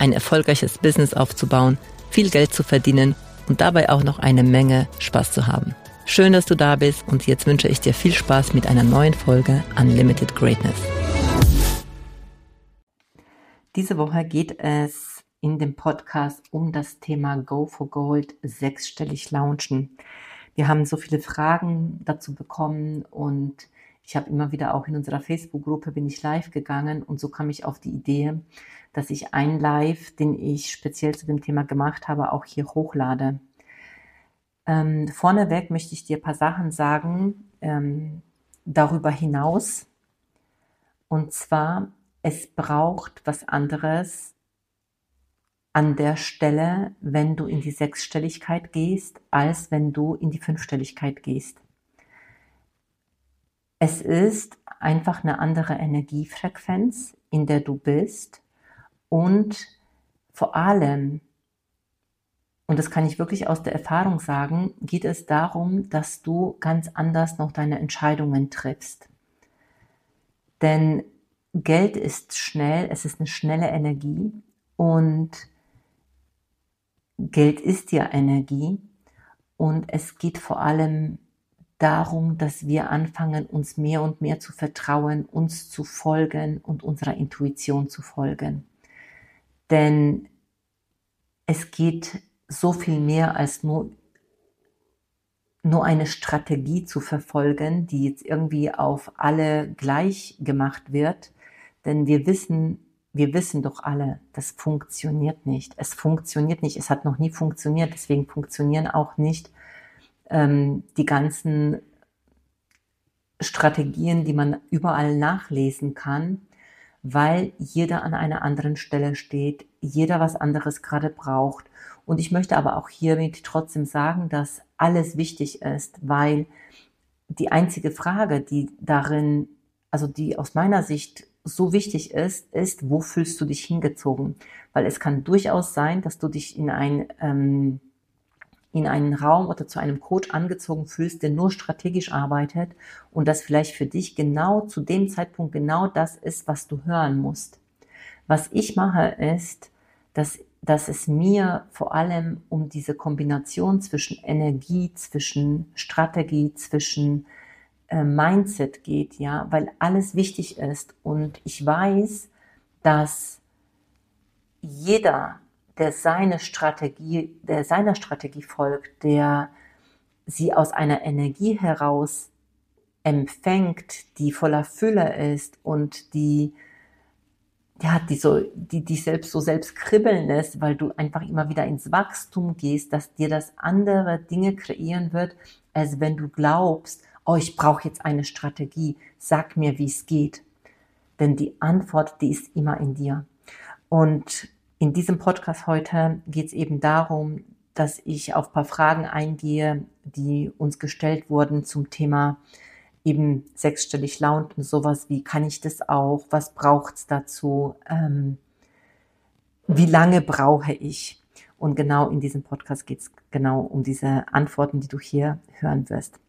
ein erfolgreiches Business aufzubauen, viel Geld zu verdienen und dabei auch noch eine Menge Spaß zu haben. Schön, dass du da bist und jetzt wünsche ich dir viel Spaß mit einer neuen Folge Unlimited Greatness. Diese Woche geht es in dem Podcast um das Thema Go for Gold sechsstellig launchen. Wir haben so viele Fragen dazu bekommen und ich habe immer wieder auch in unserer Facebook-Gruppe bin ich live gegangen und so kam ich auf die Idee, dass ich ein Live, den ich speziell zu dem Thema gemacht habe, auch hier hochlade. Ähm, vorneweg möchte ich dir ein paar Sachen sagen ähm, darüber hinaus. Und zwar, es braucht was anderes an der Stelle, wenn du in die Sechsstelligkeit gehst, als wenn du in die Fünfstelligkeit gehst. Es ist einfach eine andere Energiefrequenz, in der du bist. Und vor allem, und das kann ich wirklich aus der Erfahrung sagen, geht es darum, dass du ganz anders noch deine Entscheidungen triffst. Denn Geld ist schnell, es ist eine schnelle Energie. Und Geld ist ja Energie. Und es geht vor allem darum, dass wir anfangen, uns mehr und mehr zu vertrauen, uns zu folgen und unserer Intuition zu folgen. Denn es geht so viel mehr als nur, nur eine Strategie zu verfolgen, die jetzt irgendwie auf alle gleich gemacht wird. Denn wir wissen, wir wissen doch alle, das funktioniert nicht. Es funktioniert nicht. Es hat noch nie funktioniert. Deswegen funktionieren auch nicht ähm, die ganzen Strategien, die man überall nachlesen kann, weil jeder an einer anderen Stelle steht, jeder was anderes gerade braucht. Und ich möchte aber auch hiermit trotzdem sagen, dass alles wichtig ist, weil die einzige Frage, die darin, also die aus meiner Sicht so wichtig ist, ist, wo fühlst du dich hingezogen? Weil es kann durchaus sein, dass du dich in ein ähm, in einen Raum oder zu einem Coach angezogen fühlst, der nur strategisch arbeitet und das vielleicht für dich genau zu dem Zeitpunkt genau das ist, was du hören musst. Was ich mache ist, dass, dass es mir vor allem um diese Kombination zwischen Energie, zwischen Strategie, zwischen äh, Mindset geht, ja, weil alles wichtig ist und ich weiß, dass jeder der seine Strategie, der seiner Strategie folgt, der sie aus einer Energie heraus empfängt, die voller Fülle ist und die ja, die so, die dich selbst so selbst kribbeln lässt, weil du einfach immer wieder ins Wachstum gehst, dass dir das andere Dinge kreieren wird, als wenn du glaubst, oh, ich brauche jetzt eine Strategie, sag mir, wie es geht. Denn die Antwort, die ist immer in dir. Und in diesem Podcast heute geht es eben darum, dass ich auf paar Fragen eingehe, die uns gestellt wurden zum Thema eben sechsstellig Laut und sowas wie, kann ich das auch? Was braucht's dazu? Ähm, wie lange brauche ich? Und genau in diesem Podcast geht es genau um diese Antworten, die du hier hören wirst.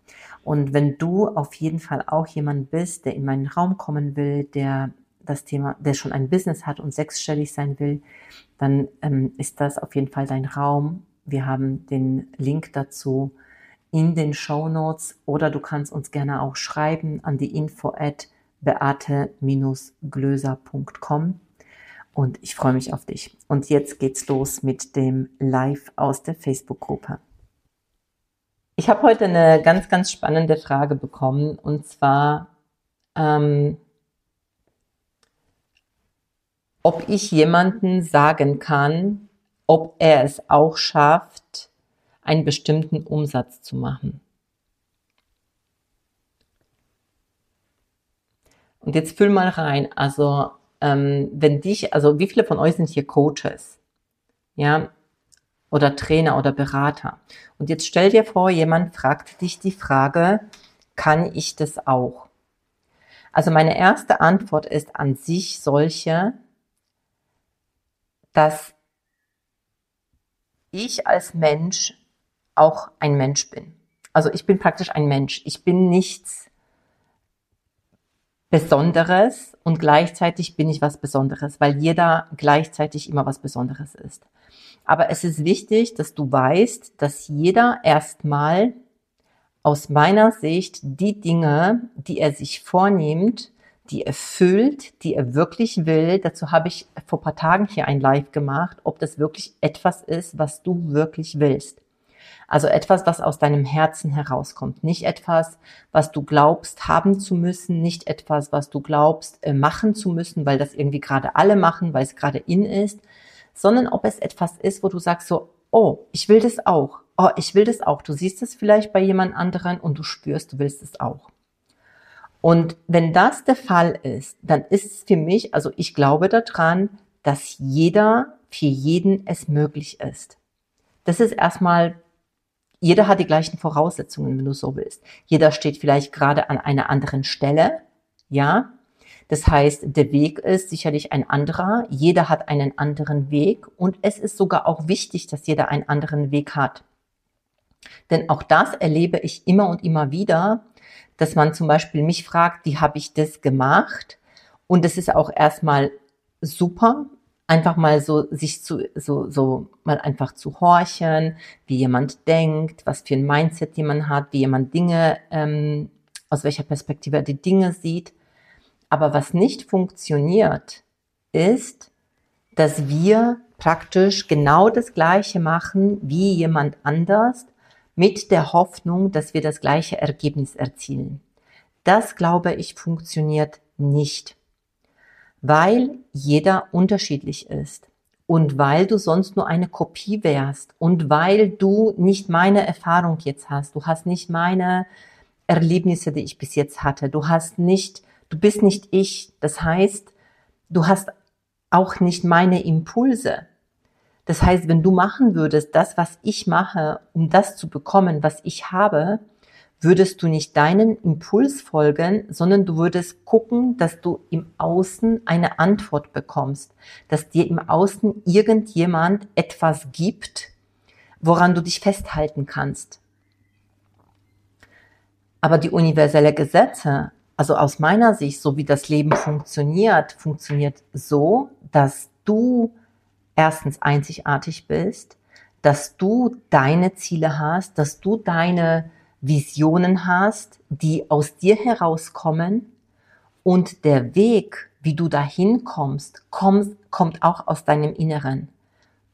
Und wenn du auf jeden Fall auch jemand bist, der in meinen Raum kommen will, der das Thema, der schon ein Business hat und sechsstellig sein will, dann ähm, ist das auf jeden Fall dein Raum. Wir haben den Link dazu in den Show Notes oder du kannst uns gerne auch schreiben an die info at beate-glöser.com und ich freue mich auf dich. Und jetzt geht's los mit dem Live aus der Facebook-Gruppe. Ich habe heute eine ganz, ganz spannende Frage bekommen und zwar, ähm, ob ich jemanden sagen kann, ob er es auch schafft, einen bestimmten Umsatz zu machen. Und jetzt füll mal rein. Also, ähm, wenn dich, also wie viele von euch sind hier Coaches? Ja, oder Trainer oder Berater. Und jetzt stell dir vor, jemand fragt dich die Frage, kann ich das auch? Also meine erste Antwort ist an sich solche, dass ich als Mensch auch ein Mensch bin. Also ich bin praktisch ein Mensch. Ich bin nichts Besonderes und gleichzeitig bin ich was Besonderes, weil jeder gleichzeitig immer was Besonderes ist. Aber es ist wichtig, dass du weißt, dass jeder erstmal aus meiner Sicht die Dinge, die er sich vornimmt, die erfüllt, die er wirklich will. Dazu habe ich vor paar Tagen hier ein Live gemacht, ob das wirklich etwas ist, was du wirklich willst. Also etwas, was aus deinem Herzen herauskommt. Nicht etwas, was du glaubst haben zu müssen, nicht etwas, was du glaubst äh, machen zu müssen, weil das irgendwie gerade alle machen, weil es gerade in ist, sondern ob es etwas ist, wo du sagst so, oh, ich will das auch. Oh, ich will das auch. Du siehst es vielleicht bei jemand anderen und du spürst, du willst es auch. Und wenn das der Fall ist, dann ist es für mich, also ich glaube daran, dass jeder, für jeden es möglich ist. Das ist erstmal, jeder hat die gleichen Voraussetzungen, wenn du so willst. Jeder steht vielleicht gerade an einer anderen Stelle, ja. Das heißt, der Weg ist sicherlich ein anderer. Jeder hat einen anderen Weg und es ist sogar auch wichtig, dass jeder einen anderen Weg hat. Denn auch das erlebe ich immer und immer wieder, dass man zum Beispiel mich fragt, wie habe ich das gemacht? Und es ist auch erstmal super, einfach mal so sich zu so so mal einfach zu horchen, wie jemand denkt, was für ein Mindset jemand hat, wie jemand Dinge ähm, aus welcher Perspektive er die Dinge sieht. Aber was nicht funktioniert, ist, dass wir praktisch genau das Gleiche machen wie jemand anders, mit der Hoffnung, dass wir das gleiche Ergebnis erzielen. Das, glaube ich, funktioniert nicht, weil jeder unterschiedlich ist und weil du sonst nur eine Kopie wärst und weil du nicht meine Erfahrung jetzt hast, du hast nicht meine Erlebnisse, die ich bis jetzt hatte, du hast nicht, du bist nicht ich, das heißt, du hast auch nicht meine Impulse. Das heißt, wenn du machen würdest, das, was ich mache, um das zu bekommen, was ich habe, würdest du nicht deinen Impuls folgen, sondern du würdest gucken, dass du im Außen eine Antwort bekommst, dass dir im Außen irgendjemand etwas gibt, woran du dich festhalten kannst. Aber die universelle Gesetze, also aus meiner Sicht, so wie das Leben funktioniert, funktioniert so, dass du erstens einzigartig bist, dass du deine Ziele hast, dass du deine Visionen hast, die aus dir herauskommen und der Weg, wie du dahin kommst, kommt, kommt auch aus deinem Inneren.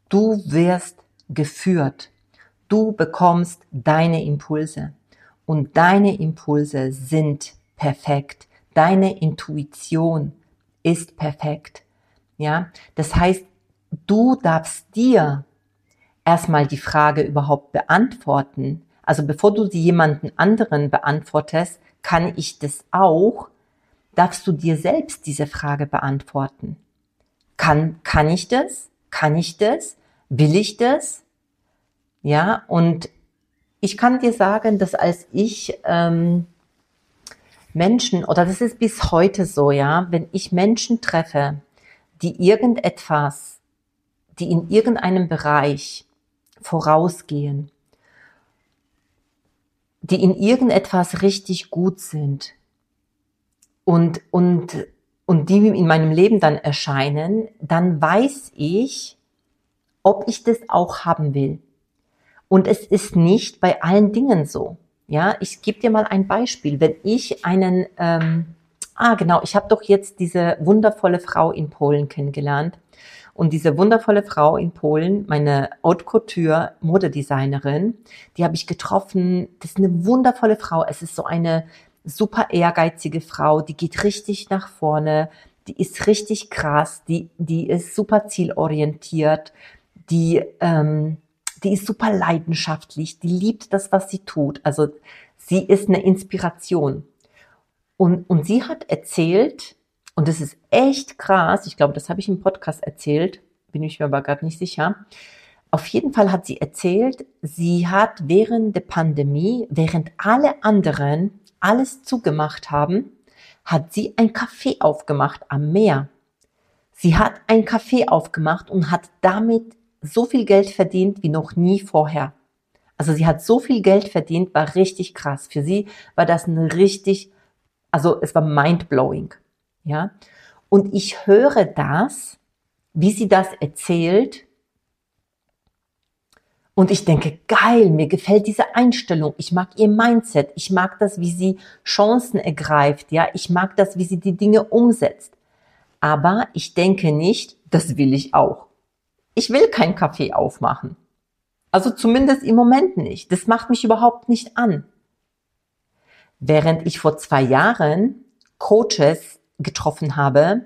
Du wirst geführt. Du bekommst deine Impulse und deine Impulse sind perfekt. Deine Intuition ist perfekt. Ja, das heißt, du darfst dir erstmal die Frage überhaupt beantworten. Also bevor du sie jemanden anderen beantwortest, kann ich das auch, darfst du dir selbst diese Frage beantworten. Kann, kann ich das? Kann ich das? Will ich das? Ja, und ich kann dir sagen, dass als ich ähm, Menschen, oder das ist bis heute so, ja, wenn ich Menschen treffe, die irgendetwas die in irgendeinem Bereich vorausgehen, die in irgendetwas richtig gut sind und, und, und die in meinem Leben dann erscheinen, dann weiß ich, ob ich das auch haben will. Und es ist nicht bei allen Dingen so. Ja, ich gebe dir mal ein Beispiel. Wenn ich einen, ähm, ah genau, ich habe doch jetzt diese wundervolle Frau in Polen kennengelernt und diese wundervolle Frau in Polen, meine Haute Couture Modedesignerin, die habe ich getroffen. Das ist eine wundervolle Frau. Es ist so eine super ehrgeizige Frau, die geht richtig nach vorne, die ist richtig krass, die, die ist super zielorientiert, die, ähm, die ist super leidenschaftlich, die liebt das, was sie tut. Also sie ist eine Inspiration. Und, und sie hat erzählt, und das ist echt krass. Ich glaube, das habe ich im Podcast erzählt, bin ich mir aber gerade nicht sicher. auf jeden Fall hat sie erzählt, sie hat während der Pandemie, während alle anderen alles zugemacht haben, hat sie ein Café aufgemacht am Meer. Sie hat ein Café aufgemacht und hat damit so viel Geld verdient wie noch nie vorher. Also sie hat so viel Geld verdient, war richtig krass. Für sie war das ein richtig, also es war mindblowing. Ja. Und ich höre das, wie sie das erzählt. Und ich denke, geil, mir gefällt diese Einstellung. Ich mag ihr Mindset. Ich mag das, wie sie Chancen ergreift. Ja, ich mag das, wie sie die Dinge umsetzt. Aber ich denke nicht, das will ich auch. Ich will kein Kaffee aufmachen. Also zumindest im Moment nicht. Das macht mich überhaupt nicht an. Während ich vor zwei Jahren Coaches getroffen habe,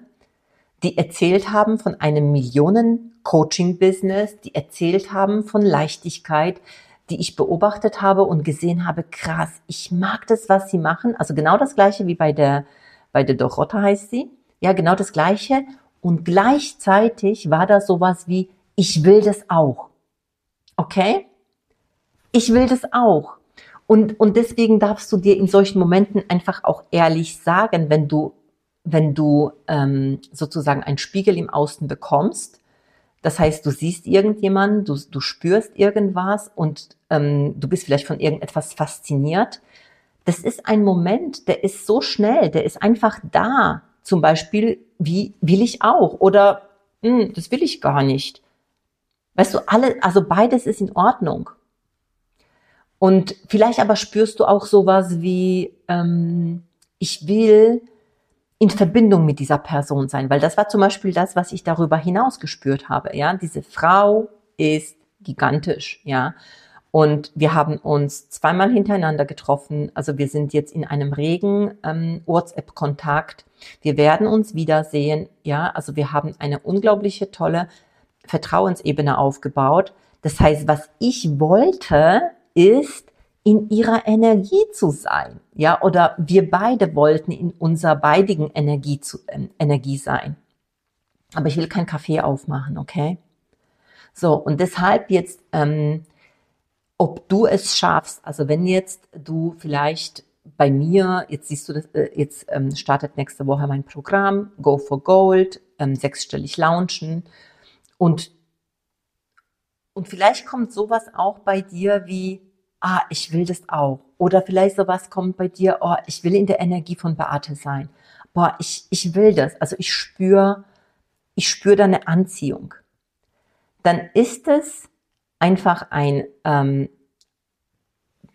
die erzählt haben von einem Millionen-Coaching-Business, die erzählt haben von Leichtigkeit, die ich beobachtet habe und gesehen habe, krass, ich mag das, was sie machen. Also genau das gleiche wie bei der, bei der Dorota heißt sie. Ja, genau das gleiche. Und gleichzeitig war da sowas wie, ich will das auch. Okay? Ich will das auch. Und, und deswegen darfst du dir in solchen Momenten einfach auch ehrlich sagen, wenn du, wenn du ähm, sozusagen einen Spiegel im Außen bekommst. Das heißt, du siehst irgendjemanden, du, du spürst irgendwas und ähm, du bist vielleicht von irgendetwas fasziniert. Das ist ein Moment, der ist so schnell, der ist einfach da. Zum Beispiel, wie will ich auch oder hm, das will ich gar nicht. Weißt du, alle, also beides ist in Ordnung. Und vielleicht aber spürst du auch sowas wie, ähm, ich will in Verbindung mit dieser Person sein, weil das war zum Beispiel das, was ich darüber hinaus gespürt habe. Ja, diese Frau ist gigantisch. Ja, und wir haben uns zweimal hintereinander getroffen. Also wir sind jetzt in einem regen ähm, WhatsApp-Kontakt. Wir werden uns wiedersehen. Ja, also wir haben eine unglaubliche tolle Vertrauensebene aufgebaut. Das heißt, was ich wollte, ist, in ihrer Energie zu sein. Ja, oder wir beide wollten in unserer beidigen Energie, zu, äh, Energie sein. Aber ich will kein Kaffee aufmachen, okay? So, und deshalb jetzt, ähm, ob du es schaffst, also wenn jetzt du vielleicht bei mir, jetzt siehst du das, äh, jetzt ähm, startet nächste Woche mein Programm, Go for Gold, ähm, sechsstellig launchen und, und vielleicht kommt sowas auch bei dir wie, ah, ich will das auch. Oder vielleicht sowas kommt bei dir, oh, ich will in der Energie von Beate sein. Boah, ich, ich will das. Also ich spüre, ich spüre da eine Anziehung. Dann ist es einfach ein, ähm,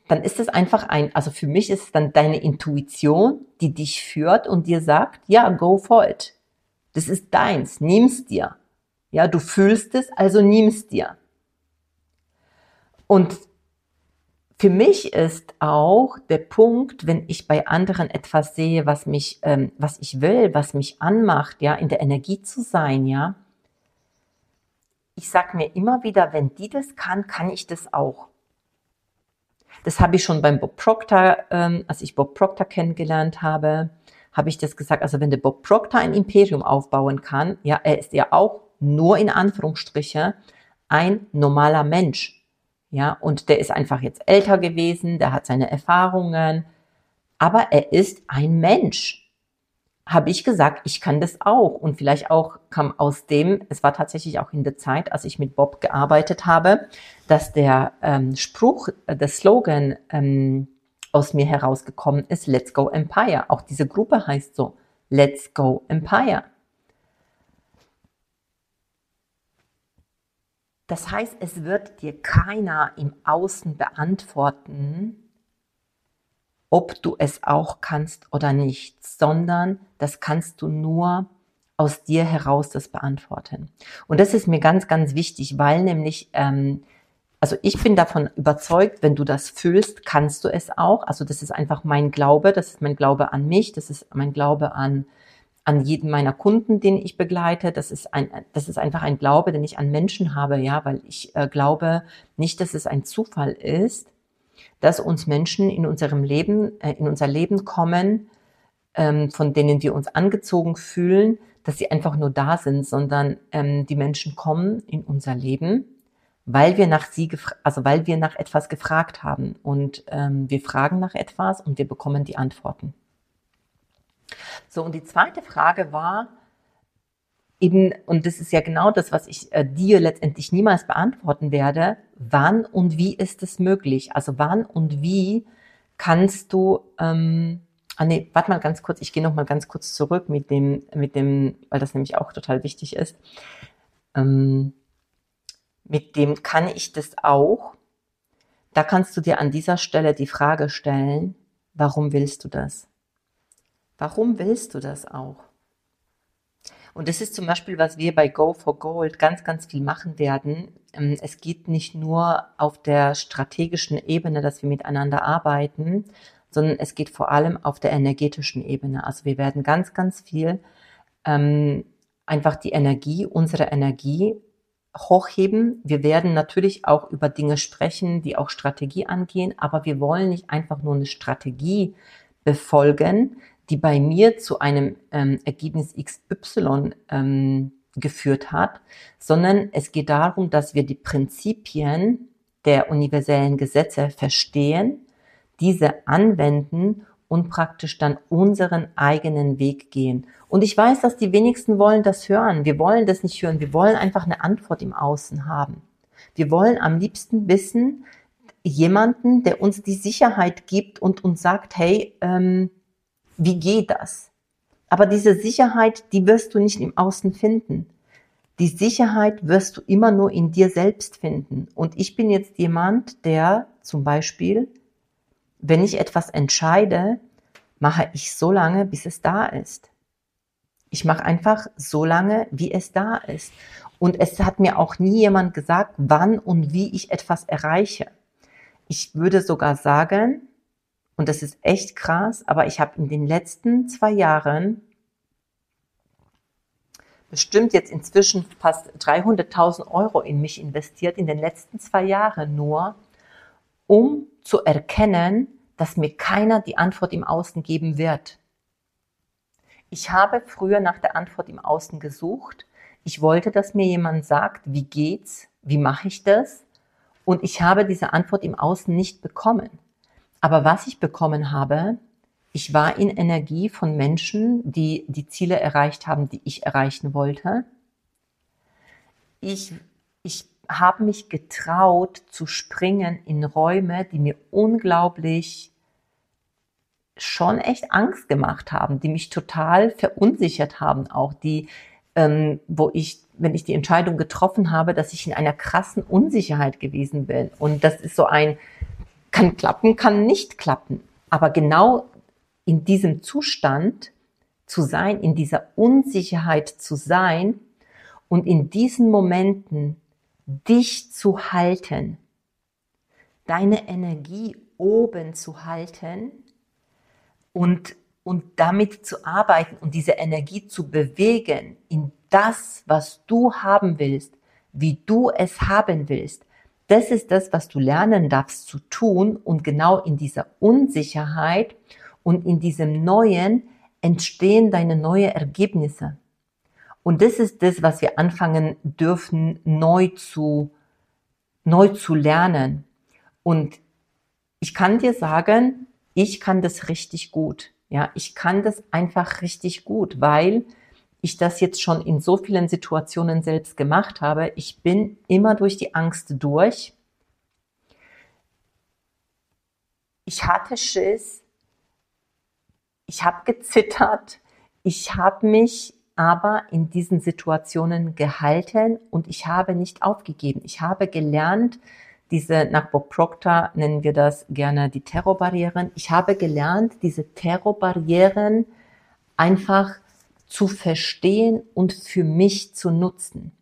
dann ist es einfach ein, also für mich ist es dann deine Intuition, die dich führt und dir sagt, ja, go for it. Das ist deins, nimm's dir. Ja, du fühlst es, also nimmst dir. Und für mich ist auch der Punkt, wenn ich bei anderen etwas sehe, was mich, ähm, was ich will, was mich anmacht, ja, in der Energie zu sein, ja. Ich sag mir immer wieder, wenn die das kann, kann ich das auch. Das habe ich schon beim Bob Proctor, ähm, als ich Bob Proctor kennengelernt habe, habe ich das gesagt. Also wenn der Bob Proctor ein Imperium aufbauen kann, ja, er ist ja auch nur in Anführungsstriche ein normaler Mensch. Ja, und der ist einfach jetzt älter gewesen, der hat seine Erfahrungen, aber er ist ein Mensch. Habe ich gesagt, ich kann das auch. Und vielleicht auch kam aus dem, es war tatsächlich auch in der Zeit, als ich mit Bob gearbeitet habe, dass der ähm, Spruch, äh, der Slogan ähm, aus mir herausgekommen ist, Let's Go Empire. Auch diese Gruppe heißt so, Let's Go Empire. Das heißt, es wird dir keiner im Außen beantworten, ob du es auch kannst oder nicht, sondern das kannst du nur aus dir heraus das beantworten. Und das ist mir ganz, ganz wichtig, weil nämlich, ähm, also ich bin davon überzeugt, wenn du das fühlst, kannst du es auch. Also das ist einfach mein Glaube, das ist mein Glaube an mich, das ist mein Glaube an an jeden meiner Kunden, den ich begleite. Das ist ein, das ist einfach ein Glaube, den ich an Menschen habe, ja, weil ich äh, glaube nicht, dass es ein Zufall ist, dass uns Menschen in unserem Leben, äh, in unser Leben kommen, ähm, von denen wir uns angezogen fühlen, dass sie einfach nur da sind, sondern ähm, die Menschen kommen in unser Leben, weil wir nach sie, also weil wir nach etwas gefragt haben und ähm, wir fragen nach etwas und wir bekommen die Antworten. So und die zweite Frage war eben und das ist ja genau das, was ich äh, dir letztendlich niemals beantworten werde. Wann und wie ist es möglich? Also wann und wie kannst du ähm, Ah nee, warte mal ganz kurz, ich gehe noch mal ganz kurz zurück mit dem, mit dem, weil das nämlich auch total wichtig ist. Ähm, mit dem kann ich das auch. Da kannst du dir an dieser Stelle die Frage stellen, warum willst du das? Warum willst du das auch? Und das ist zum Beispiel, was wir bei Go for Gold ganz, ganz viel machen werden. Ähm, es geht nicht nur auf der strategischen Ebene, dass wir miteinander arbeiten, sondern es geht vor allem auf der energetischen Ebene. Also wir werden ganz, ganz viel ähm, einfach die Energie, unsere Energie hochheben. Wir werden natürlich auch über Dinge sprechen, die auch Strategie angehen, aber wir wollen nicht einfach nur eine Strategie befolgen, die bei mir zu einem ähm, Ergebnis XY ähm, geführt hat, sondern es geht darum, dass wir die Prinzipien der universellen Gesetze verstehen diese anwenden und praktisch dann unseren eigenen Weg gehen. Und ich weiß, dass die wenigsten wollen das hören. Wir wollen das nicht hören. Wir wollen einfach eine Antwort im Außen haben. Wir wollen am liebsten wissen, jemanden, der uns die Sicherheit gibt und uns sagt, hey, ähm, wie geht das? Aber diese Sicherheit, die wirst du nicht im Außen finden. Die Sicherheit wirst du immer nur in dir selbst finden. Und ich bin jetzt jemand, der zum Beispiel wenn ich etwas entscheide, mache ich so lange, bis es da ist. Ich mache einfach so lange, wie es da ist. Und es hat mir auch nie jemand gesagt, wann und wie ich etwas erreiche. Ich würde sogar sagen, und das ist echt krass, aber ich habe in den letzten zwei Jahren bestimmt jetzt inzwischen fast 300.000 Euro in mich investiert, in den letzten zwei Jahren nur, um zu erkennen, dass mir keiner die Antwort im Außen geben wird. Ich habe früher nach der Antwort im Außen gesucht. Ich wollte, dass mir jemand sagt, wie geht's, wie mache ich das? Und ich habe diese Antwort im Außen nicht bekommen. Aber was ich bekommen habe, ich war in Energie von Menschen, die die Ziele erreicht haben, die ich erreichen wollte. Ich, ich habe mich getraut zu springen in Räume, die mir unglaublich schon echt Angst gemacht haben, die mich total verunsichert haben, auch die, ähm, wo ich, wenn ich die Entscheidung getroffen habe, dass ich in einer krassen Unsicherheit gewesen bin. Und das ist so ein, kann klappen, kann nicht klappen. Aber genau in diesem Zustand zu sein, in dieser Unsicherheit zu sein und in diesen Momenten dich zu halten, deine Energie oben zu halten und, und damit zu arbeiten und diese Energie zu bewegen in das, was du haben willst, wie du es haben willst. Das ist das, was du lernen darfst zu tun und genau in dieser Unsicherheit und in diesem Neuen entstehen deine neue Ergebnisse. Und das ist das, was wir anfangen dürfen, neu zu, neu zu lernen. Und ich kann dir sagen, ich kann das richtig gut. Ja, ich kann das einfach richtig gut, weil ich das jetzt schon in so vielen Situationen selbst gemacht habe. Ich bin immer durch die Angst durch. Ich hatte Schiss. Ich habe gezittert. Ich habe mich aber in diesen Situationen gehalten und ich habe nicht aufgegeben. Ich habe gelernt, diese, nach Bob Proctor nennen wir das gerne die Terrorbarrieren. Ich habe gelernt, diese Terrorbarrieren einfach zu verstehen und für mich zu nutzen.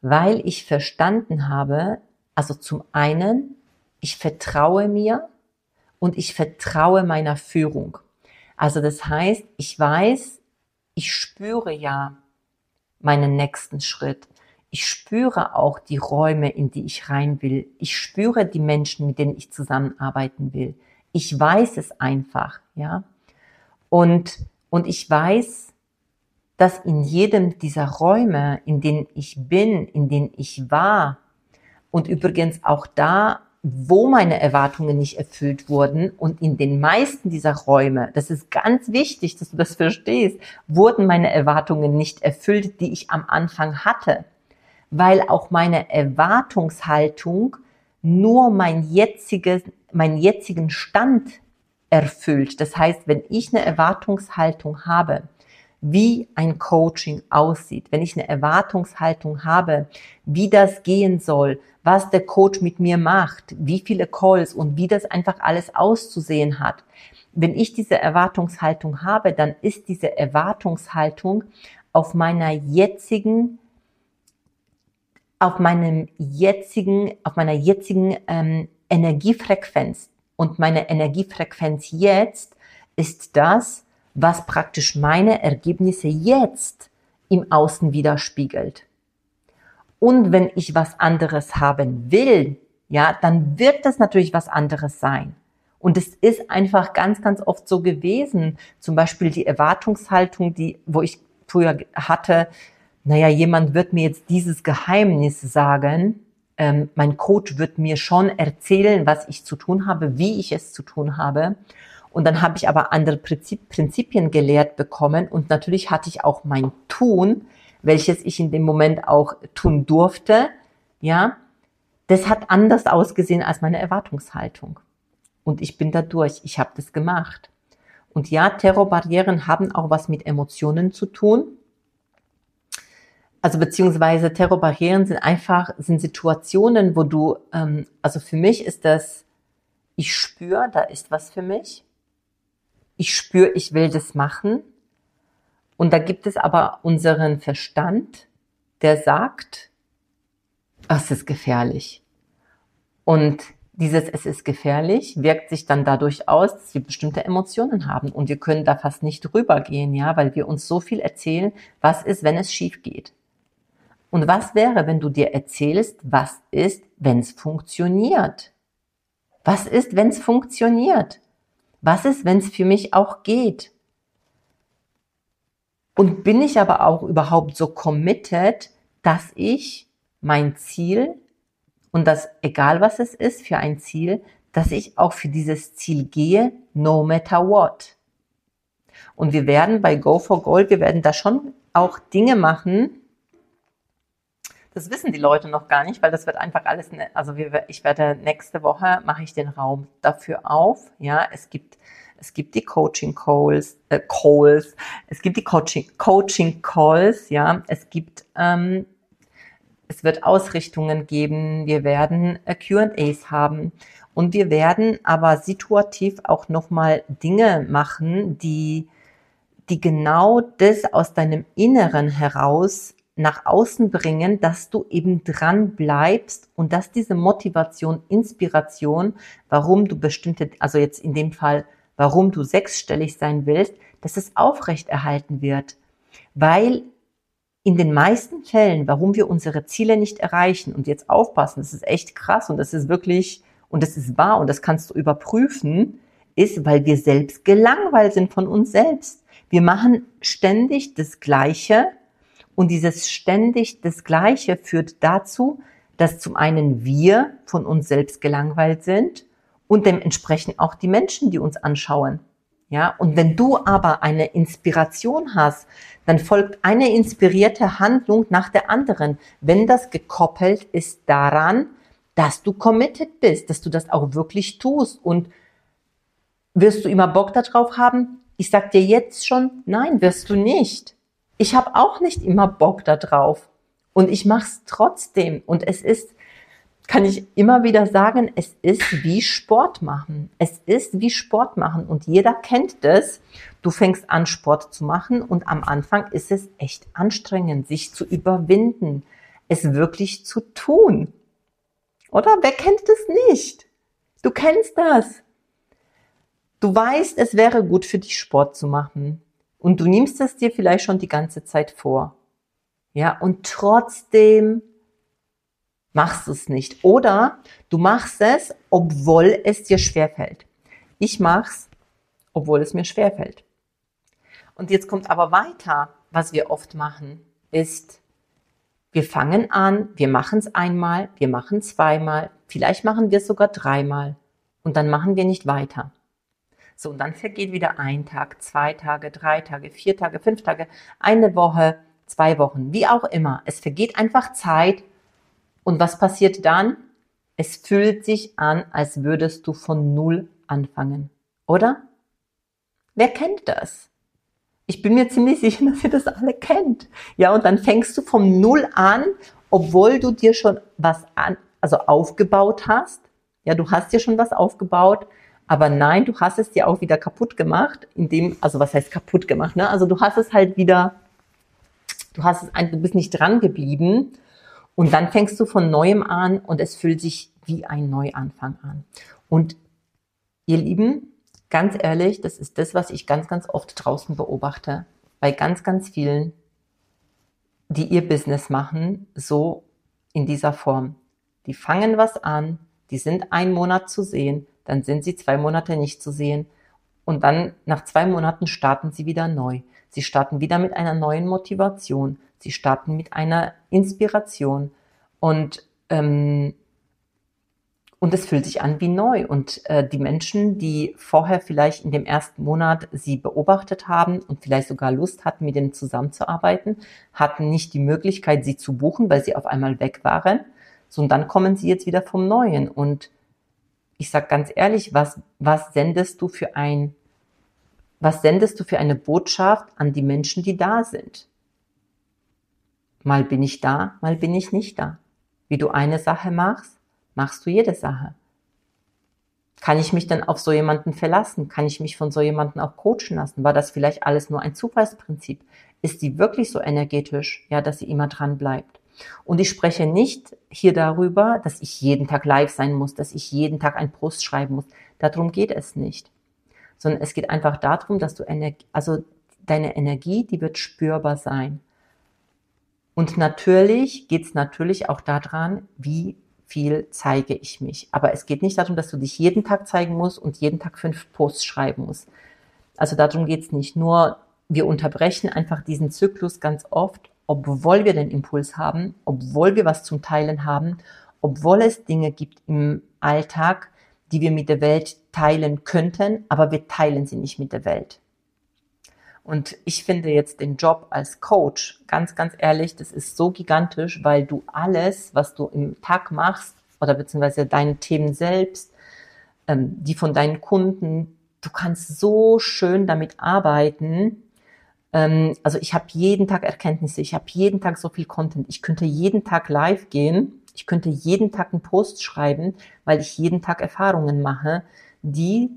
Weil ich verstanden habe, also zum einen, ich vertraue mir und ich vertraue meiner Führung. Also das heißt, ich weiß, ich spüre ja meinen nächsten Schritt. Ich spüre auch die Räume, in die ich rein will. Ich spüre die Menschen, mit denen ich zusammenarbeiten will. Ich weiß es einfach, ja. Und, und ich weiß, dass in jedem dieser Räume, in denen ich bin, in denen ich war, Und übrigens auch da, wo meine Erwartungen nicht erfüllt wurden und in den meisten dieser Räume, das ist ganz wichtig, dass du das verstehst, wurden meine Erwartungen nicht erfüllt, die ich am Anfang hatte, weil auch meine Erwartungshaltung nur mein jetziges, meinen jetzigen Stand erfüllt. Das heißt, wenn ich eine Erwartungshaltung habe, wie ein Coaching aussieht, wenn ich eine Erwartungshaltung habe, wie das gehen soll, was der Coach mit mir macht, wie viele Calls und wie das einfach alles auszusehen hat. Wenn ich diese Erwartungshaltung habe, dann ist diese Erwartungshaltung auf meiner jetzigen, auf meinem jetzigen, auf meiner jetzigen ähm, Energiefrequenz. Und meine Energiefrequenz jetzt ist das, was praktisch meine Ergebnisse jetzt im Außen widerspiegelt. Und wenn ich was anderes haben will, ja, dann wird das natürlich was anderes sein. Und es ist einfach ganz, ganz oft so gewesen. Zum Beispiel die Erwartungshaltung, die, wo ich früher hatte, naja, jemand wird mir jetzt dieses Geheimnis sagen. Ähm, mein Coach wird mir schon erzählen, was ich zu tun habe, wie ich es zu tun habe. Und dann habe ich aber andere Prinzipien gelehrt bekommen und natürlich hatte ich auch mein Tun, welches ich in dem Moment auch tun durfte, ja, das hat anders ausgesehen als meine Erwartungshaltung. Und ich bin da durch, ich habe das gemacht. Und ja, Terrorbarrieren haben auch was mit Emotionen zu tun. Also beziehungsweise Terrorbarrieren sind einfach, sind Situationen, wo du, ähm, also für mich ist das, ich spüre, da ist was für mich ich spüre, ich will das machen. Und da gibt es aber unseren Verstand, der sagt, es ist gefährlich. Und dieses Es ist gefährlich wirkt sich dann dadurch aus, dass wir bestimmte Emotionen haben und wir können da fast nicht drüber gehen, ja, weil wir uns so viel erzählen, was ist, wenn es schief geht. Und was wäre, wenn du dir erzählst, was ist, wenn es funktioniert? Was ist, wenn es funktioniert? Was ist, wenn es für mich auch geht? Und bin ich aber auch überhaupt so committed, dass ich mein Ziel und das, egal was es ist für ein Ziel, dass ich auch für dieses Ziel gehe, no matter what. Und wir werden bei Go for Gold, wir werden da schon auch Dinge machen, das wissen die Leute noch gar nicht, weil das wird einfach alles, ne, also wir, ich werde nächste Woche mache ich den Raum dafür auf. Ja, es gibt es gibt die Coaching Calls, äh, Calls, es gibt die Coaching Coaching Calls, ja, es gibt ähm, es wird Ausrichtungen geben, wir werden äh, Q&As haben. Und wir werden aber situativ auch nochmal Dinge machen, die die genau das aus deinem Inneren heraus nach außen bringen, dass du eben dran bleibst und dass diese Motivation, Inspiration, warum du bestimmte, also jetzt in dem Fall, warum du sechsstellig sein willst, dass es aufrechterhalten wird. Weil in den meisten Fällen, warum wir unsere Ziele nicht erreichen, und jetzt aufpassen, das ist echt krass und das ist wirklich, und das ist wahr und das kannst du überprüfen, ist, weil wir selbst gelangweilt sind von uns selbst. Wir machen ständig das Gleiche, und dieses ständig das Gleiche führt dazu, dass zum einen wir von uns selbst gelangweilt sind und dementsprechend auch die Menschen, die uns anschauen. Ja, und wenn du aber eine Inspiration hast, dann folgt eine inspirierte Handlung nach der anderen, wenn das gekoppelt ist daran, dass du committed bist, dass du das auch wirklich tust und wirst du immer Bock darauf haben? Ich sag dir jetzt schon, nein, wirst du nicht ich habe auch nicht immer Bock da drauf. Und ich mache es trotzdem. Und es ist, kann ich immer wieder sagen, es ist wie Sport machen. Es ist wie Sport machen. Und jeder kennt das. Du fängst an, Sport zu machen. Und am Anfang ist es echt anstrengend, sich zu überwinden, es wirklich zu tun. Oder wer kennt es nicht? Du kennst das. Du weißt, es wäre gut für dich, Sport zu machen. Und du nimmst es dir vielleicht schon die ganze Zeit vor. Ja, und trotzdem machst du es nicht. Oder du machst es, obwohl es dir schwerfällt. Ich mach's, obwohl es mir schwerfällt. Und jetzt kommt aber weiter, was wir oft machen, ist, wir fangen an, wir machen es einmal, wir machen zweimal, vielleicht machen wir es sogar dreimal und dann machen wir nicht weiter. So, und dann vergeht wieder ein Tag, zwei Tage, drei Tage, vier Tage, fünf Tage, eine Woche, zwei Wochen, wie auch immer. Es vergeht einfach Zeit. Und was passiert dann? Es fühlt sich an, als würdest du von Null anfangen. Oder? Wer kennt das? Ich bin mir ziemlich sicher, dass ihr das alle kennt. Ja, und dann fängst du vom Null an, obwohl du dir schon was an, also aufgebaut hast. Ja, du hast dir schon was aufgebaut, aber nein, du hast es dir auch wieder kaputt gemacht, indem, also was heißt kaputt gemacht, ne? Also du hast es halt wieder, du hast es, du bist nicht dran geblieben und dann fängst du von neuem an und es fühlt sich wie ein Neuanfang an. Und ihr Lieben, ganz ehrlich, das ist das, was ich ganz, ganz oft draußen beobachte, bei ganz, ganz vielen, die ihr Business machen, so in dieser Form. Die fangen was an, die sind einen Monat zu sehen, dann sind sie zwei Monate nicht zu sehen. Und dann nach zwei Monaten starten sie wieder neu. Sie starten wieder mit einer neuen Motivation. Sie starten mit einer Inspiration. Und, ähm, und es fühlt sich an wie neu. Und äh, die Menschen, die vorher vielleicht in dem ersten Monat sie beobachtet haben und vielleicht sogar Lust hatten, mit denen zusammenzuarbeiten, hatten nicht die Möglichkeit, sie zu buchen, weil sie auf einmal weg waren. So, und dann kommen sie jetzt wieder vom Neuen. Und ich sag ganz ehrlich, was, was sendest du für ein, was sendest du für eine Botschaft an die Menschen, die da sind? Mal bin ich da, mal bin ich nicht da. Wie du eine Sache machst, machst du jede Sache. Kann ich mich dann auf so jemanden verlassen? Kann ich mich von so jemanden auch coachen lassen? War das vielleicht alles nur ein Zufallsprinzip? Ist die wirklich so energetisch, ja, dass sie immer dran bleibt? Und ich spreche nicht hier darüber, dass ich jeden Tag live sein muss, dass ich jeden Tag einen Post schreiben muss. Darum geht es nicht. Sondern es geht einfach darum, dass du Energie, also deine Energie, die wird spürbar sein. Und natürlich geht es natürlich auch daran, wie viel zeige ich mich. Aber es geht nicht darum, dass du dich jeden Tag zeigen musst und jeden Tag fünf Posts schreiben musst. Also darum geht es nicht. Nur wir unterbrechen einfach diesen Zyklus ganz oft obwohl wir den Impuls haben, obwohl wir was zum Teilen haben, obwohl es Dinge gibt im Alltag, die wir mit der Welt teilen könnten, aber wir teilen sie nicht mit der Welt. Und ich finde jetzt den Job als Coach, ganz, ganz ehrlich, das ist so gigantisch, weil du alles, was du im Tag machst, oder beziehungsweise deine Themen selbst, ähm, die von deinen Kunden, du kannst so schön damit arbeiten, ähm, also ich habe jeden Tag Erkenntnisse, ich habe jeden Tag so viel Content. Ich könnte jeden Tag live gehen, ich könnte jeden Tag einen Post schreiben, weil ich jeden Tag Erfahrungen mache, die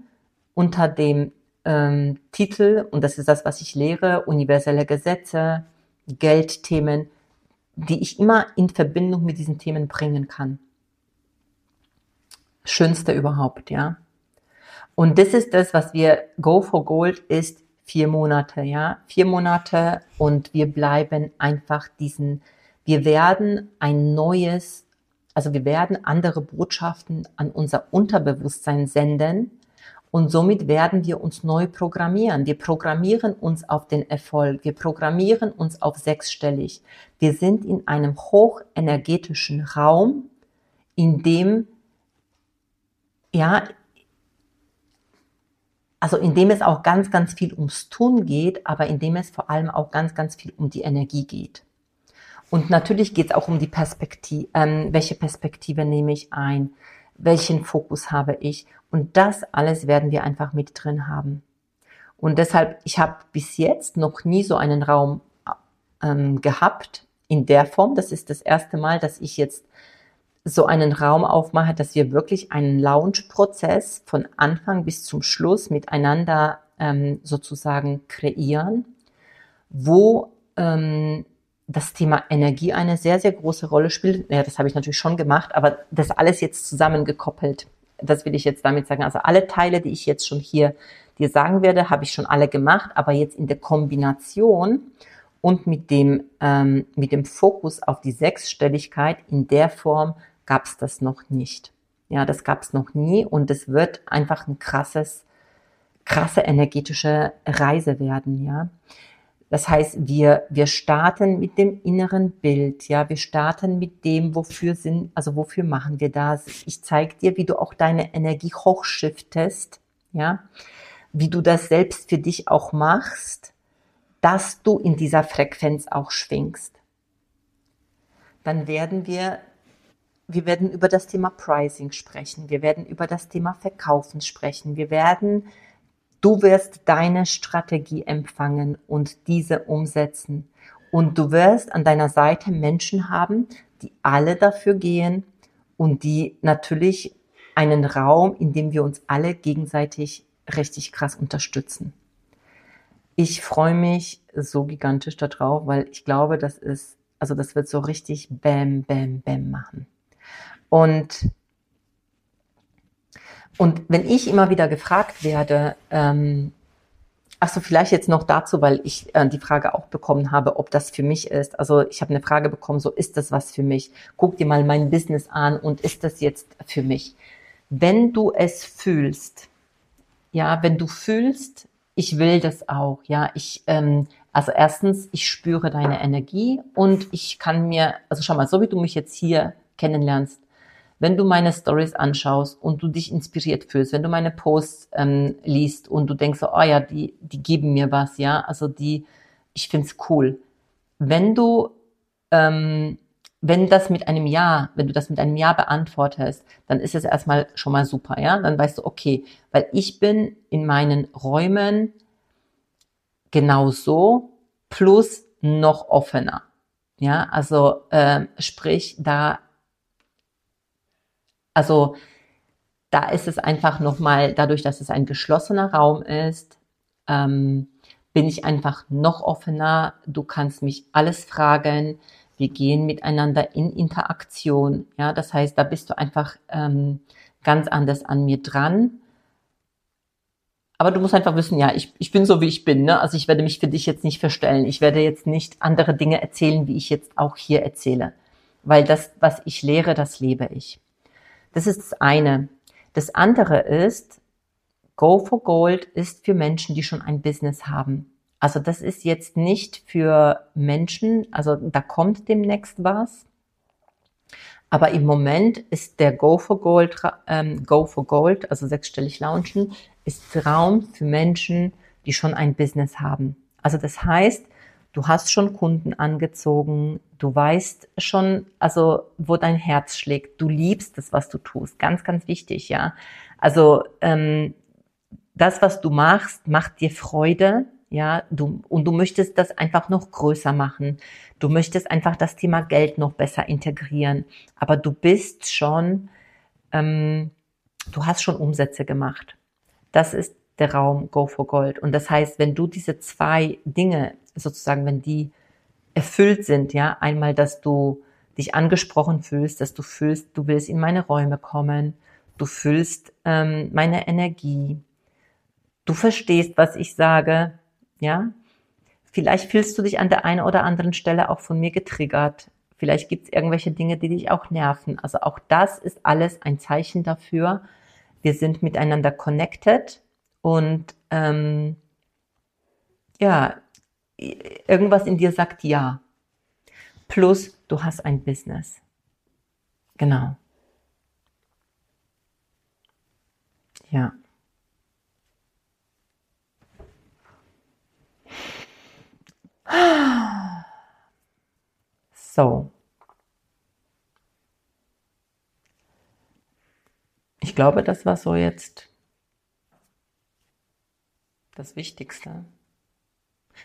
unter dem ähm, Titel, und das ist das, was ich lehre, universelle Gesetze, Geldthemen, die ich immer in Verbindung mit diesen Themen bringen kann. Schönste überhaupt, ja. Und das ist das, was wir Go for Gold ist vier Monate, ja, vier Monate und wir bleiben einfach diesen, wir werden ein neues, also wir werden andere Botschaften an unser Unterbewusstsein senden und somit werden wir uns neu programmieren. Wir programmieren uns auf den Erfolg, wir programmieren uns auf sechsstellig. Wir sind in einem hochenergetischen Raum, in dem ja, also in dem es auch ganz, ganz viel ums Tun geht, aber in dem es vor allem auch ganz, ganz viel um die Energie geht. Und natürlich geht es auch um die Perspektive, ähm, welche Perspektive nehme ich ein, welchen Fokus habe ich. Und das alles werden wir einfach mit drin haben. Und deshalb, ich habe bis jetzt noch nie so einen Raum ähm, gehabt in der Form. Das ist das erste Mal, dass ich jetzt so einen Raum aufmache, dass wir wirklich einen Launch-Prozess von Anfang bis zum Schluss miteinander ähm, sozusagen kreieren, wo ähm, das Thema Energie eine sehr, sehr große Rolle spielt. Ja, das habe ich natürlich schon gemacht, aber das alles jetzt zusammengekoppelt. Das will ich jetzt damit sagen. Also alle Teile, die ich jetzt schon hier dir sagen werde, habe ich schon alle gemacht, aber jetzt in der Kombination und mit dem, ähm, mit dem Fokus auf die Sechsstelligkeit in der Form, gab es das noch nicht. Ja, das gab es noch nie und es wird einfach ein krasses, krasse energetische Reise werden, ja. Das heißt, wir, wir starten mit dem inneren Bild, ja, wir starten mit dem, wofür sind, also wofür machen wir das? Ich zeige dir, wie du auch deine Energie hochschiftest, ja, wie du das selbst für dich auch machst, dass du in dieser Frequenz auch schwingst. Dann werden wir, wir werden über das Thema Pricing sprechen, wir werden über das Thema Verkaufen sprechen, wir werden Du wirst deine Strategie empfangen und diese umsetzen. Und du wirst an deiner Seite Menschen haben, die alle dafür gehen und die natürlich einen Raum, in dem wir uns alle gegenseitig richtig krass unterstützen. Ich freue mich so gigantisch darauf, weil ich glaube, das ist, also das wird so richtig Bam, Bam, Bam machen. Und und wenn ich immer wieder gefragt werde, ähm, ach so, vielleicht jetzt noch dazu, weil ich äh, die Frage auch bekommen habe, ob das für mich ist. Also ich habe eine Frage bekommen, so ist das was für mich? Guck dir mal mein Business an und ist das jetzt für mich? Wenn du es fühlst, ja, wenn du fühlst, ich will das auch, ja, ich, ähm, also erstens, ich spüre deine Energie und ich kann mir, also schau mal, so wie du mich jetzt hier kennenlernst, wenn du meine Stories anschaust und du dich inspiriert fühlst, wenn du meine Posts ähm, liest und du denkst, so, oh ja, die, die geben mir was, ja, also die, ich find's cool. Wenn du, ähm, wenn das mit einem Ja, wenn du das mit einem Ja beantwortest, dann ist es erstmal schon mal super, ja, dann weißt du, okay, weil ich bin in meinen Räumen genau so plus noch offener. Ja, also äh, sprich, da also da ist es einfach nochmal, dadurch, dass es ein geschlossener Raum ist, ähm, bin ich einfach noch offener. Du kannst mich alles fragen. Wir gehen miteinander in Interaktion. Ja, das heißt, da bist du einfach ähm, ganz anders an mir dran. Aber du musst einfach wissen, ja, ich, ich bin so, wie ich bin. Ne? Also ich werde mich für dich jetzt nicht verstellen. Ich werde jetzt nicht andere Dinge erzählen, wie ich jetzt auch hier erzähle. Weil das, was ich lehre, das lebe ich. Das ist das eine. Das andere ist, Go for Gold ist für Menschen, die schon ein Business haben. Also das ist jetzt nicht für Menschen, also da kommt demnächst was. Aber im Moment ist der Go for Gold, ähm, Go for Gold, also sechsstellig launchen, ist Raum für Menschen, die schon ein Business haben. Also das heißt, du hast schon Kunden angezogen, du weißt schon, also wo dein Herz schlägt, du liebst das, was du tust, ganz, ganz wichtig, ja. Also ähm, das, was du machst, macht dir Freude, ja, du, und du möchtest das einfach noch größer machen. Du möchtest einfach das Thema Geld noch besser integrieren. Aber du bist schon, ähm, du hast schon Umsätze gemacht. Das ist der Raum Go for Gold. Und das heißt, wenn du diese zwei Dinge sozusagen, wenn die erfüllt sind, ja, einmal, dass du dich angesprochen fühlst, dass du fühlst, du willst in meine Räume kommen, du fühlst ähm, meine Energie, du verstehst, was ich sage, ja. Vielleicht fühlst du dich an der einen oder anderen Stelle auch von mir getriggert. Vielleicht gibt es irgendwelche Dinge, die dich auch nerven. Also auch das ist alles ein Zeichen dafür. Wir sind miteinander connected und ähm, ja, irgendwas in dir sagt ja. Plus, du hast ein Business. Genau. Ja. So. Ich glaube, das war so jetzt das Wichtigste.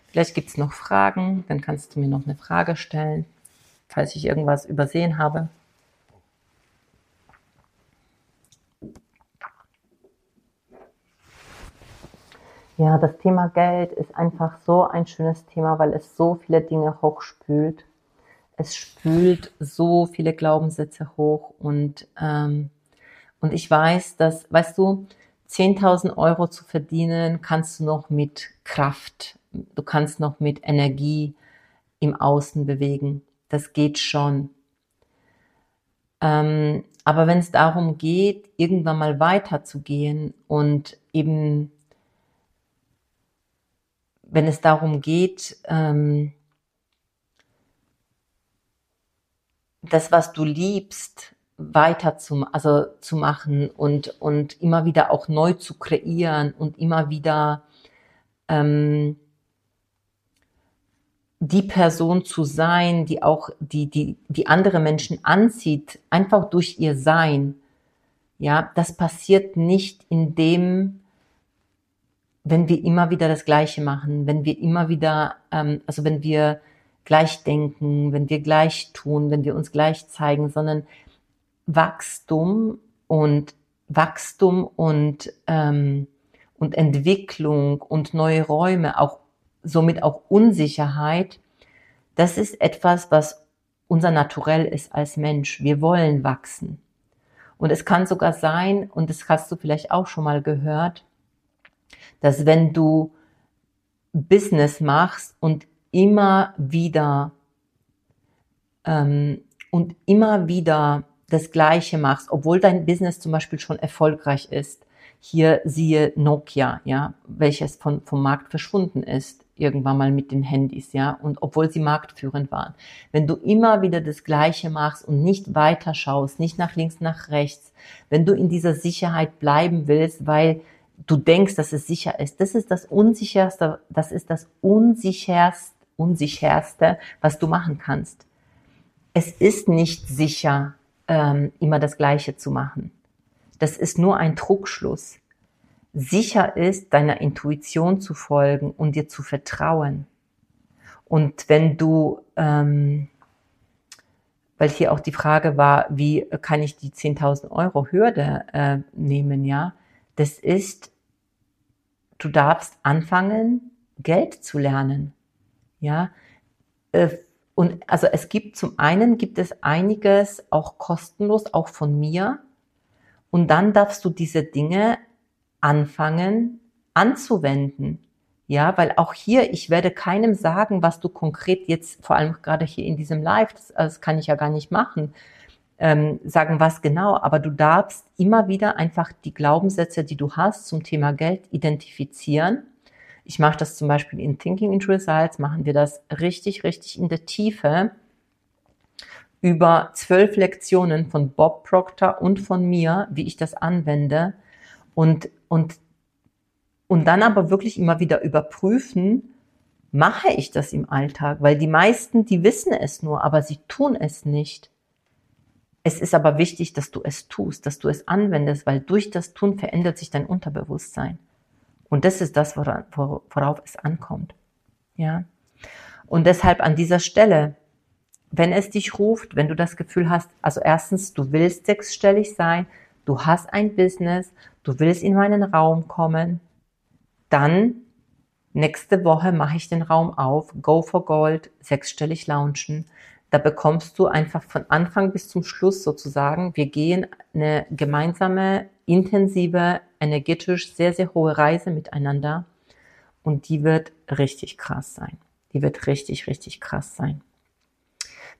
Vielleicht gibt es noch Fragen, dann kannst du mir noch eine Frage stellen, falls ich irgendwas übersehen habe. Ja, das Thema Geld ist einfach so ein schönes Thema, weil es so viele Dinge hochspült. Es spült so viele Glaubenssätze hoch und, ähm, und ich weiß, dass, weißt du, 10.000 Euro zu verdienen, kannst du noch mit Kraft du kannst noch mit Energie im Außen bewegen. Das geht schon. Ähm, aber wenn es darum geht, irgendwann mal weiterzugehen und eben wenn es darum geht, ähm, das, was du liebst, weiter zu, also zu machen und, und immer wieder auch neu zu kreieren und immer wieder ähm, die Person zu sein, die auch die, die, die andere Menschen anzieht, einfach durch ihr Sein. Ja, das passiert nicht in dem, wenn wir immer wieder das Gleiche machen, wenn wir immer wieder, ähm, also wenn wir gleich denken, wenn wir gleich tun, wenn wir uns gleich zeigen, sondern Wachstum und Wachstum und, ähm, und Entwicklung und neue Räume, auch somit auch Unsicherheit, das ist etwas, was unser Naturell ist als Mensch. Wir wollen wachsen. Und es kann sogar sein, und das hast du vielleicht auch schon mal gehört, dass wenn du Business machst und immer wieder ähm, und immer wieder das Gleiche machst, obwohl dein Business zum Beispiel schon erfolgreich ist. Hier siehe Nokia, ja, welches von, vom Markt verschwunden ist, irgendwann mal mit den Handys, ja, und obwohl sie marktführend waren. Wenn du immer wieder das Gleiche machst und nicht weiter schaust, nicht nach links, nach rechts, wenn du in dieser Sicherheit bleiben willst, weil du denkst, dass es sicher ist, das ist das unsicherste, das ist das unsicherste, unsicherste, was du machen kannst. Es ist nicht sicher, ähm, immer das Gleiche zu machen. Das ist nur ein Trugschluss. Sicher ist, deiner Intuition zu folgen und dir zu vertrauen. Und wenn du, ähm, weil hier auch die Frage war, wie kann ich die 10.000 Euro Hürde äh, nehmen, ja, das ist, du darfst anfangen, Geld zu lernen, ja, äh, und also es gibt zum einen gibt es einiges auch kostenlos, auch von mir. Und dann darfst du diese Dinge anfangen anzuwenden. Ja, weil auch hier, ich werde keinem sagen, was du konkret jetzt, vor allem gerade hier in diesem Live, das, das kann ich ja gar nicht machen, ähm, sagen, was genau, aber du darfst immer wieder einfach die Glaubenssätze, die du hast zum Thema Geld identifizieren ich mache das zum Beispiel in Thinking into Results, machen wir das richtig, richtig in der Tiefe über zwölf Lektionen von Bob Proctor und von mir, wie ich das anwende und, und, und dann aber wirklich immer wieder überprüfen, mache ich das im Alltag? Weil die meisten, die wissen es nur, aber sie tun es nicht. Es ist aber wichtig, dass du es tust, dass du es anwendest, weil durch das Tun verändert sich dein Unterbewusstsein. Und das ist das, worauf, worauf es ankommt. Ja. Und deshalb an dieser Stelle, wenn es dich ruft, wenn du das Gefühl hast, also erstens, du willst sechsstellig sein, du hast ein Business, du willst in meinen Raum kommen, dann nächste Woche mache ich den Raum auf, Go for Gold, sechsstellig launchen. Da bekommst du einfach von Anfang bis zum Schluss sozusagen, wir gehen eine gemeinsame intensive, energetisch sehr, sehr hohe Reise miteinander. Und die wird richtig krass sein. Die wird richtig, richtig krass sein.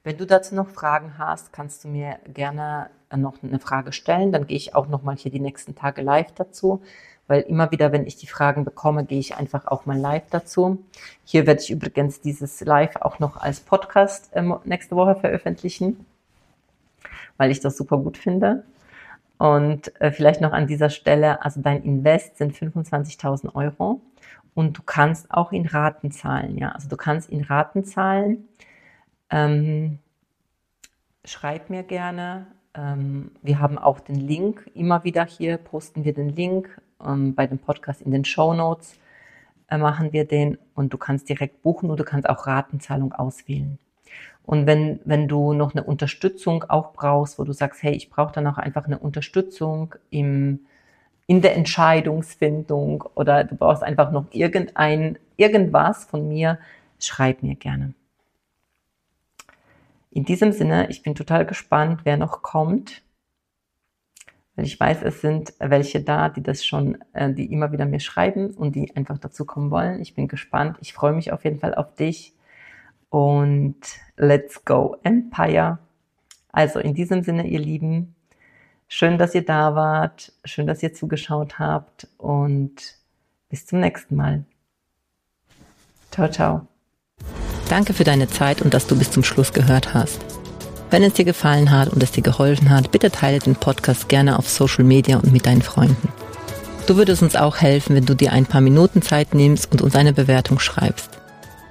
Wenn du dazu noch Fragen hast, kannst du mir gerne noch eine Frage stellen. Dann gehe ich auch noch mal hier die nächsten Tage live dazu, weil immer wieder, wenn ich die Fragen bekomme, gehe ich einfach auch mal live dazu. Hier werde ich übrigens dieses Live auch noch als Podcast ähm, nächste Woche veröffentlichen, weil ich das super gut finde. Und äh, vielleicht noch an dieser Stelle, also dein Invest sind 25.000 Euro und du kannst auch in Raten zahlen. Ja, also du kannst in Raten zahlen. Ähm, schreib mir gerne. Ähm, wir haben auch den Link immer wieder hier, posten wir den Link ähm, bei dem Podcast in den Show Notes. Äh, machen wir den und du kannst direkt buchen oder du kannst auch Ratenzahlung auswählen. Und wenn, wenn du noch eine Unterstützung auch brauchst, wo du sagst, hey, ich brauche dann auch einfach eine Unterstützung im, in der Entscheidungsfindung oder du brauchst einfach noch irgendein, irgendwas von mir, schreib mir gerne. In diesem Sinne, ich bin total gespannt, wer noch kommt. Weil ich weiß, es sind welche da, die das schon, äh, die immer wieder mir schreiben und die einfach dazu kommen wollen. Ich bin gespannt. Ich freue mich auf jeden Fall auf dich und let's go Empire. Also in diesem Sinne, ihr Lieben, schön, dass ihr da wart, schön, dass ihr zugeschaut habt und bis zum nächsten Mal. Ciao, ciao. Danke für deine Zeit und dass du bis zum Schluss gehört hast. Wenn es dir gefallen hat und es dir geholfen hat, bitte teile den Podcast gerne auf Social Media und mit deinen Freunden. Du würdest uns auch helfen, wenn du dir ein paar Minuten Zeit nimmst und uns eine Bewertung schreibst.